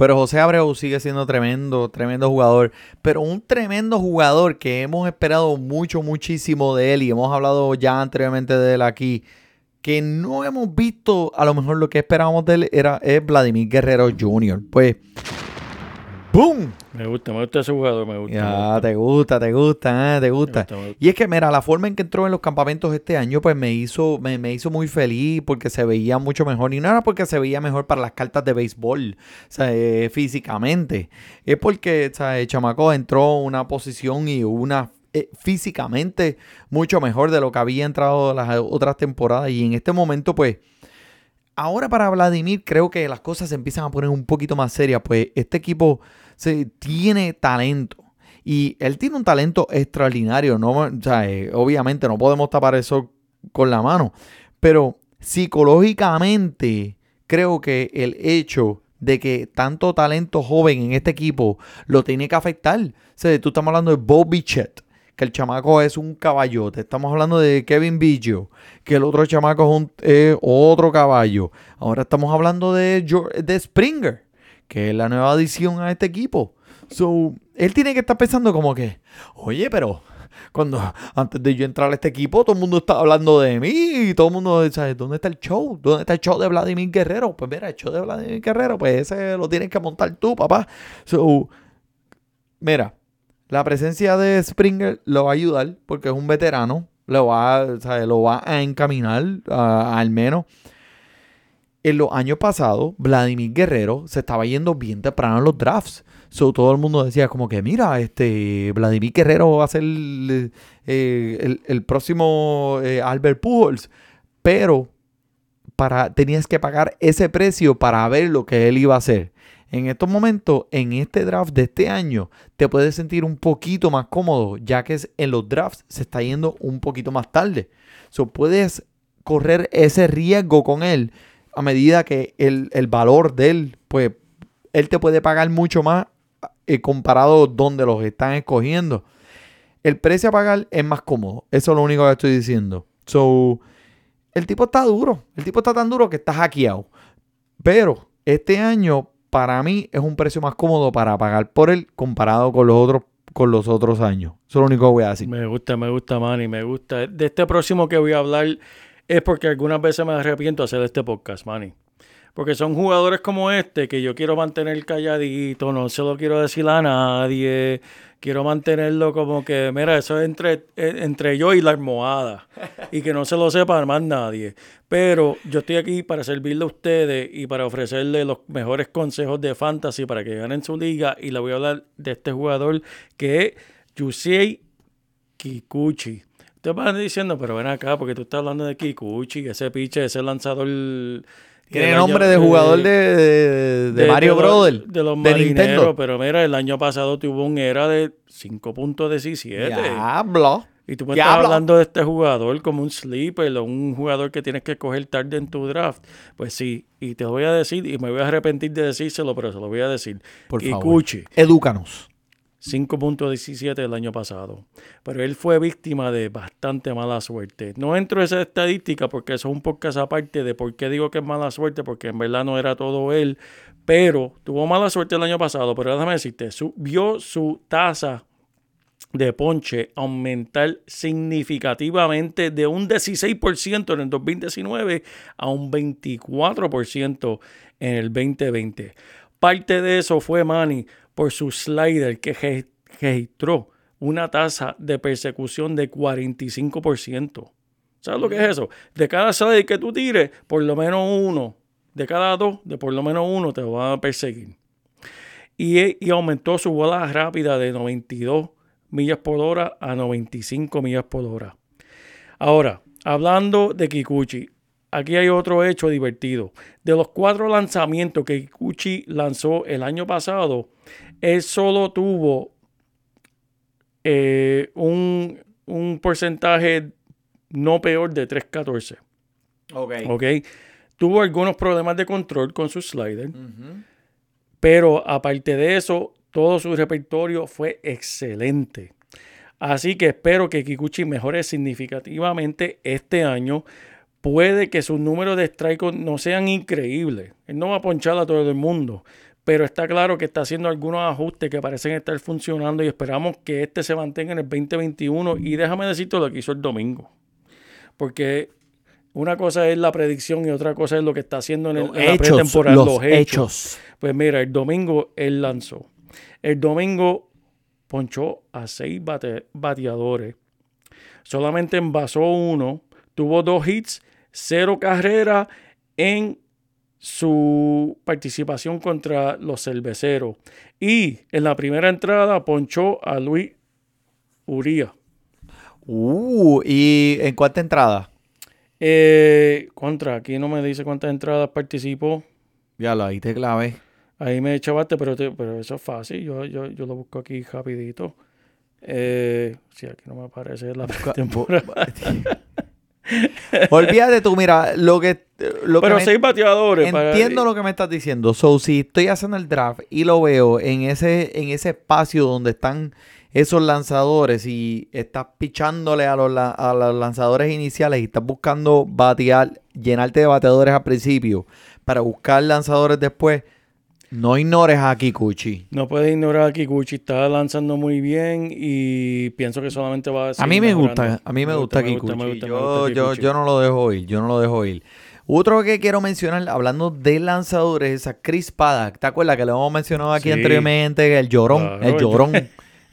pero José Abreu sigue siendo tremendo, tremendo jugador. Pero un tremendo jugador que hemos esperado mucho, muchísimo de él y hemos hablado ya anteriormente de él aquí. Que no hemos visto a lo mejor lo que esperábamos de él era, es Vladimir Guerrero Jr. Pues, ¡boom! Me gusta, me gusta ese jugador, me gusta. me Ya, gusta. te gusta, te gusta, eh, te gusta. gusta, me. Y es que, mira, la forma en que entró en los campamentos este año, pues me hizo, me, me hizo muy feliz porque se veía mucho mejor. Y no era porque se veía mejor para las cartas de béisbol, o sea, eh, físicamente. Es porque, o sea, el chamaco entró en una posición y una eh, físicamente mucho mejor de lo que había entrado las otras temporadas. Y en este momento, pues, ahora para Vladimir creo que las cosas se empiezan a poner un poquito más serias, pues este equipo se, tiene talento. Y él tiene un talento extraordinario, ¿no? Eh, obviamente no podemos tapar eso con la mano, pero psicológicamente creo que el hecho de que tanto talento joven en este equipo lo tiene que afectar. O sea, tú estamos hablando de Bobby Chet, que el chamaco es un caballote. Estamos hablando de Kevin Biggio, que el otro chamaco es un, otro caballo. Ahora estamos hablando de, de Springer, que es la nueva adición a este equipo. So, él tiene que estar pensando como que, oye, pero cuando antes de yo entrar a este equipo, todo el mundo está hablando de mí y todo el mundo, ¿sabes? ¿Dónde está el show? ¿Dónde está el show de Vladimir Guerrero? Pues mira, el show de Vladimir Guerrero, pues ese lo tienes que montar tú, papá. So, mira, la presencia de Springer lo va a ayudar porque es un veterano, lo va, ¿sabes? Lo va a encaminar al menos. En los años pasados, Vladimir Guerrero se estaba yendo bien temprano en los drafts. So, todo el mundo decía como que, mira, este Vladimir Guerrero va a ser eh, el, el próximo eh, Albert Pujols. Pero para, tenías que pagar ese precio para ver lo que él iba a hacer. En estos momentos, en este draft de este año, te puedes sentir un poquito más cómodo, ya que en los drafts se está yendo un poquito más tarde. So, puedes correr ese riesgo con él a medida que el, el valor de él, pues, él te puede pagar mucho más eh, comparado donde los están escogiendo. El precio a pagar es más cómodo. Eso es lo único que estoy diciendo. So, el tipo está duro. El tipo está tan duro que está hackeado. Pero este año, para mí, es un precio más cómodo para pagar por él comparado con los otros, con los otros años. Eso es lo único que voy a decir. Me gusta, me gusta, Manny, me gusta. De este próximo que voy a hablar es porque algunas veces me arrepiento de hacer este podcast, Manny. Porque son jugadores como este que yo quiero mantener calladito, no se lo quiero decir a nadie. Quiero mantenerlo como que, mira, eso es entre, eh, entre yo y la almohada. Y que no se lo sepa más nadie. Pero yo estoy aquí para servirle a ustedes y para ofrecerle los mejores consejos de fantasy para que ganen su liga. Y le voy a hablar de este jugador que es Yusei Kikuchi. Ustedes van diciendo, pero ven acá, porque tú estás hablando de Kikuchi, ese piche, ese lanzador. Tiene año- nombre de jugador de, de- de Mario los- Brother. De los marineros, pero mira, el año pasado tuvo un era de 5.17. Diablo. Y tú me estás hablando de este jugador como un sleeper o un jugador que tienes que coger tarde en tu draft. Pues sí, y te voy a decir, y me voy a arrepentir de decírselo, pero se lo voy a decir. Por favor. Kikuchi. Edúcanos. 5.17 el año pasado. Pero él fue víctima de bastante mala suerte. No entro en esa estadística porque eso es un podcast aparte de por qué digo que es mala suerte, porque en verdad no era todo él. Pero tuvo mala suerte el año pasado. Pero déjame decirte, vio su tasa de ponche aumentar significativamente de un 16% en el 2019 a un 24% en el 2020. Parte de eso fue Manny por su slider que re- registró una tasa de persecución de 45%. ¿Sabes lo que es eso? De cada slider que tú tires, por lo menos uno, de cada dos, de por lo menos uno te va a perseguir. Y, y aumentó su bola rápida de 92 millas por hora a 95 millas por hora. Ahora, hablando de Kikuchi, aquí hay otro hecho divertido. De los cuatro lanzamientos que Kikuchi lanzó el año pasado, él solo tuvo eh, un, un porcentaje no peor de 3.14. Ok. ¿Ok? Tuvo algunos problemas de control con su slider, pero aparte de eso, todo su repertorio fue excelente. Así que espero que Kikuchi mejore significativamente este año. Puede que sus números de strike no sean increíbles. Él no va a ponchar a todo el mundo. Pero está claro que está haciendo algunos ajustes que parecen estar funcionando y esperamos que este se mantenga en el 2021. Y déjame decirte lo que hizo el domingo. Porque una cosa es la predicción y otra cosa es lo que está haciendo en, el, Los en la hechos, pretemporada. los Los hechos. Pues mira, el domingo él lanzó. El domingo ponchó a seis bate- bateadores. Solamente envasó uno. Tuvo dos hits, cero carreras en su participación contra los cerveceros. Y en la primera entrada ponchó a Luis Uría. Uh, ¿y en cuánta entrada? Eh, contra, aquí no me dice cuántas entradas participó. Ya lo ahí te clavé. Ahí me chavaste, pero, te- pero eso es fácil. Yo, yo, yo lo busco aquí rapidito. Eh, sí, aquí no me aparece la temporada. Olvídate tú, mira, lo que. Lo Pero que me- seis bateadores. para- Entiendo lo que me estás diciendo. So, si estoy haciendo el draft y lo veo en ese, en ese espacio donde están esos lanzadores y estás pichándole a los, a los lanzadores iniciales y estás buscando batear, llenarte de bateadores al principio para buscar lanzadores después, no ignores a Kikuchi. No puedes ignorar a Kikuchi. Está lanzando muy bien y pienso que solamente va a A seguir mí me mejorando. gusta, a mí me, gusta, Kikuchi. me gusta, me yo, gusta yo, yo no lo dejo ir, yo no lo dejo ir. Otro que quiero mencionar, hablando de lanzadores, es a Chris Paddock. ¿Te acuerdas que lo hemos mencionado aquí Sí. anteriormente? El llorón, Claro, el llorón,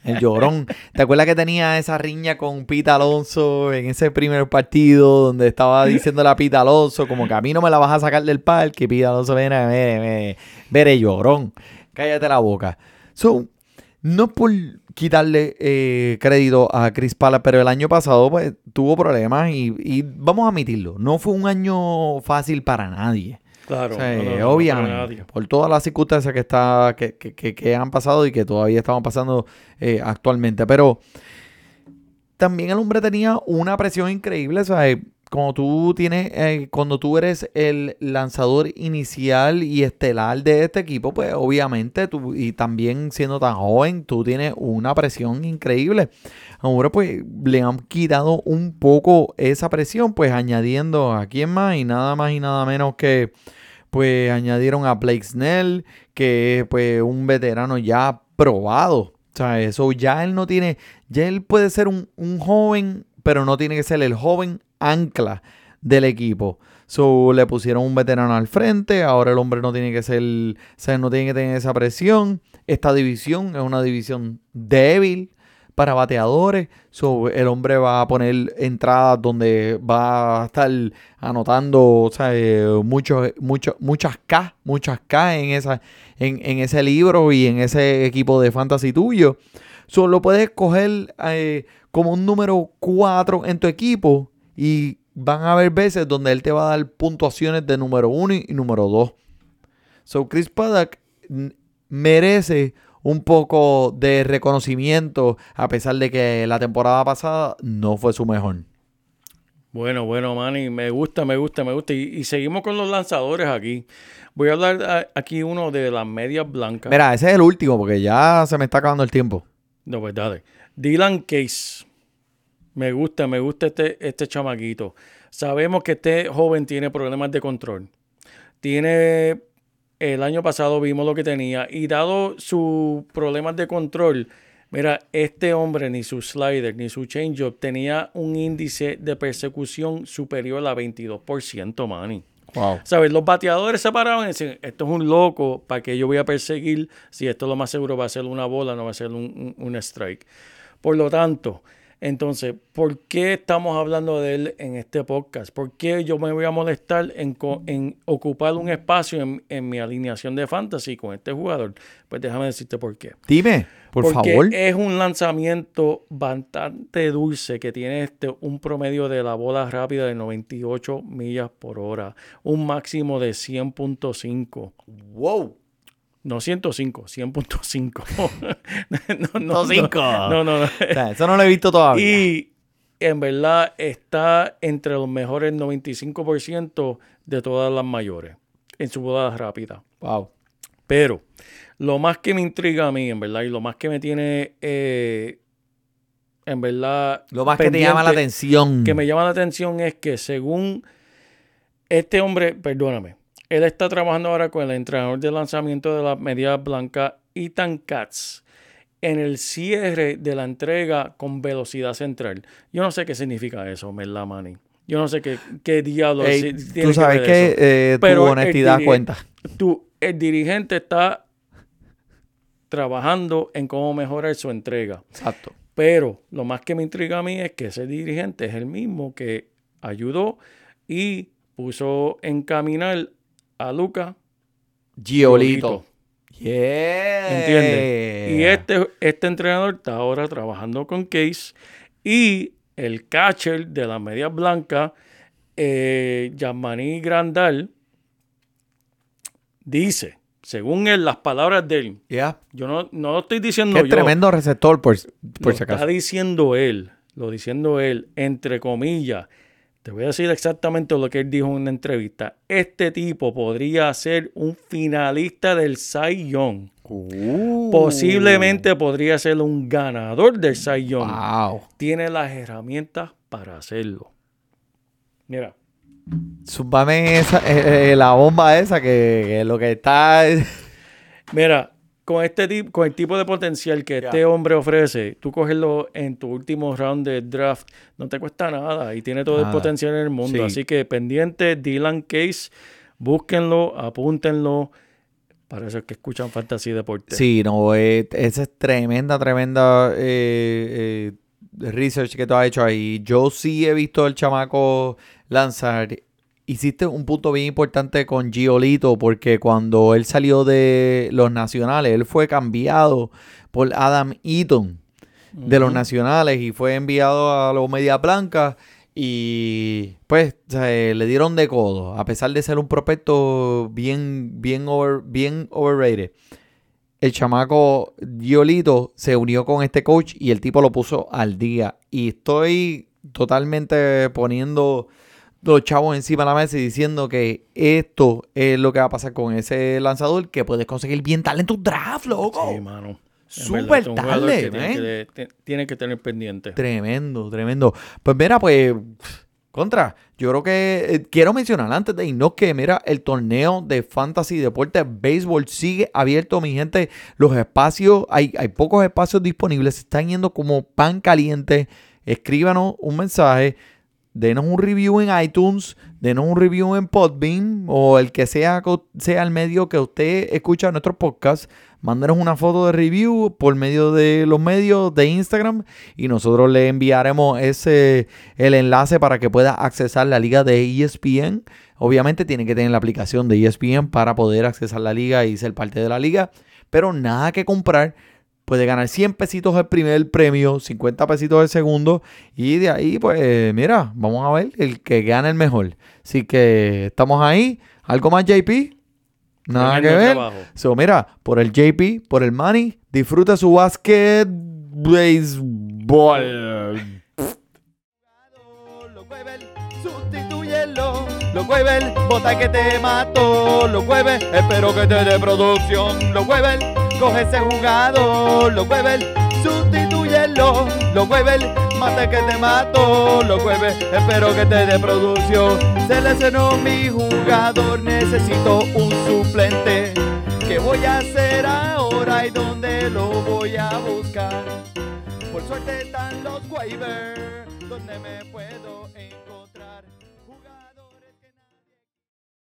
el llorón. ¿Te acuerdas que tenía esa riña con Pita Alonso en ese primer partido donde estaba diciéndole a Pita Alonso como que a mí no me la vas a sacar del parque? Pita Alonso viene, mire, mire, mire, llorón, cállate la boca. So, no por quitarle eh, crédito a Chris Pala, pero el año pasado pues, tuvo problemas y, y vamos a admitirlo, no fue un año fácil para nadie. Claro, O sea, no, no, obviamente, por todas las circunstancias que, está, que, que- que- que han pasado y que todavía estamos pasando eh, actualmente. Pero también el hombre tenía una presión increíble. O sea, eh, cuando tú tienes, eh, cuando tú eres el lanzador inicial y estelar de este equipo, pues obviamente tú, y también siendo tan joven, tú tienes una presión increíble. Ahora pues le han quitado un poco esa presión, pues añadiendo a quién más y nada más y nada menos que pues añadieron a Blake Snell, que es pues un veterano ya probado. O sea, eso ya él no tiene, ya él puede ser un, un joven, pero no tiene que ser el joven ancla del equipo. So, le pusieron un veterano al frente, ahora el hombre no tiene que ser, o sea, no tiene que tener esa presión. Esta división es una división débil para bateadores. So, el hombre va a poner entradas donde va a estar anotando o sea, eh, muchos, muchos, muchas K, muchas K en, esa, en ese libro y en ese equipo de fantasy tuyo. So, lo puedes coger eh, como un número 4 en tu equipo y van a haber veces donde él te va a dar puntuaciones de número 1 y número 2. So, Chris Paddock merece un poco de reconocimiento a pesar de que la temporada pasada no fue su mejor. Bueno, bueno, Manny, me gusta, me gusta, me gusta. Y, y seguimos con los lanzadores aquí. Voy a hablar a- aquí uno de las medias blancas. Mira, ese es el último porque ya se me está acabando el tiempo. No, pues dale. Dylan Case. Me gusta, me gusta este, este chamaquito. Sabemos que este joven tiene problemas de control. Tiene. El año pasado vimos lo que tenía. Y dado sus problemas de control, mira, este hombre ni su slider ni su changeup tenía un índice de persecución superior a 22%, Manny. Wow. ¿Sabes? Los bateadores se paraban y decían, esto es un loco, ¿para qué yo voy a perseguir? Si esto lo más seguro va a ser una bola, no va a ser un, un- un strike. Por lo tanto, Entonces, ¿por qué estamos hablando de él en este podcast? ¿Por qué yo me voy a molestar en, ocupar un espacio en, en mi alineación de fantasy con este jugador? Pues déjame decirte por qué. Dime, por Porque favor. es un lanzamiento bastante dulce que tiene este, un promedio de la bola rápida de 98 millas por hora, un máximo de 100.5. Wow. No 105, 100.5. no, no, 105. no, no, no, no. O sea, eso no lo he visto todavía. Y en verdad está entre los mejores 95% de todas las mayores en su bola rápida. Wow. Pero lo más que me intriga a mí, en verdad, y lo más que me tiene, eh, en verdad... Lo más que te llama la atención. Que me llama la atención es que según este hombre, perdóname, él está trabajando ahora con el entrenador de lanzamiento de la media blanca, Ethan Katz, en el cierre de la entrega con velocidad central. Yo no sé qué significa eso, ¿verdad, Manny? Yo no sé qué, qué diablos Ey, tiene tú sabes que eso. eh, Pero tu honestidad cuenta. Tú, el dirigente está trabajando en cómo mejorar su entrega. Exacto. Pero lo más que me intriga a mí es que ese dirigente es el mismo que ayudó y puso en caminar a Luca Giolito. Yeah. ¿Entiendes? Y este, este entrenador está ahora trabajando con Case y el catcher de las medias blancas, eh, Yamani Grandal, dice, según él, las palabras de él, Yeah. yo no, no lo estoy diciendo Qué yo, tremendo receptor, por, por lo si acaso. está diciendo él, lo diciendo él, entre comillas. Te voy a decir exactamente lo que él dijo en una entrevista. Este tipo podría ser un finalista del Cy Young. Uh. Posiblemente podría ser un ganador del Cy Young. Wow. Tiene las herramientas para hacerlo. Mira, Súbame esa, eh, eh, la bomba esa que, que lo que está. mira, con este tipo, con el tipo de potencial que este hombre ofrece, tú cogerlo en tu último round de draft, no te cuesta nada y tiene todo el potencial en el mundo. Sí. Así que pendiente, Dylan Case, búsquenlo, apúntenlo. Para esos que escuchan Fantasy Deporte. Sí, no, eh, esa es tremenda, tremenda eh, eh, research que tú has hecho ahí. Yo sí he visto el chamaco lanzar. Hiciste un punto bien importante con Giolito, porque cuando él salió de los nacionales, él fue cambiado por Adam Eaton de los nacionales y fue enviado a los Medias Blancas y pues eh, le dieron de codo, a pesar de ser un prospecto bien, bien, over- bien overrated. El chamaco Giolito se unió con este coach y el tipo lo puso al día. Y estoy totalmente poniendo los chavos encima de la mesa y diciendo que esto es lo que va a pasar con ese lanzador que puedes conseguir bien tarde en tu draft, loco. Sí, mano. Súper verdad, es un jugador tarde, que tiene que, te- tiene que tener pendiente. Tremendo, tremendo. Pues mira, pues, contra, yo creo que eh, quiero mencionar antes de irnos que, mira, el torneo de Fantasy Deportes Béisbol sigue abierto, mi gente. Los espacios, hay, hay pocos espacios disponibles, se están yendo como pan caliente. Escríbanos un mensaje, denos un review en iTunes, denos un review en Podbean o el que sea, sea el medio que usted escucha nuestro podcast. Mándenos una foto de review por medio de los medios de Instagram y nosotros le enviaremos ese el enlace para que pueda accesar la liga de ESPN. Obviamente tiene que tener la aplicación de ESPN para poder accesar la liga y ser parte de la liga, pero nada que comprar. Puede ganar 100 pesitos el primer premio, 50 pesitos el segundo y de ahí pues mira, vamos a ver el que gane el mejor. Así que estamos ahí. ¿Algo más JP? Nada que ver. So, mira, por el JP, por el money, disfruta su basket baseball. Lo Cuevel, sustitúyelo. Lo Cuevel, bota que te mató. Lo Cuevel, espero que te dé producción. Lo Cuevel, coge ese jugador. Lo Cuevel, sustitúyelo. Lo Cuevel, mata que te mató. Lo Cuevel, espero que te dé producción. Seleccionó mi jugador, necesito un suplente. ¿Qué voy a hacer ahora y dónde lo voy a buscar? Por suerte están los waivers donde me puedo.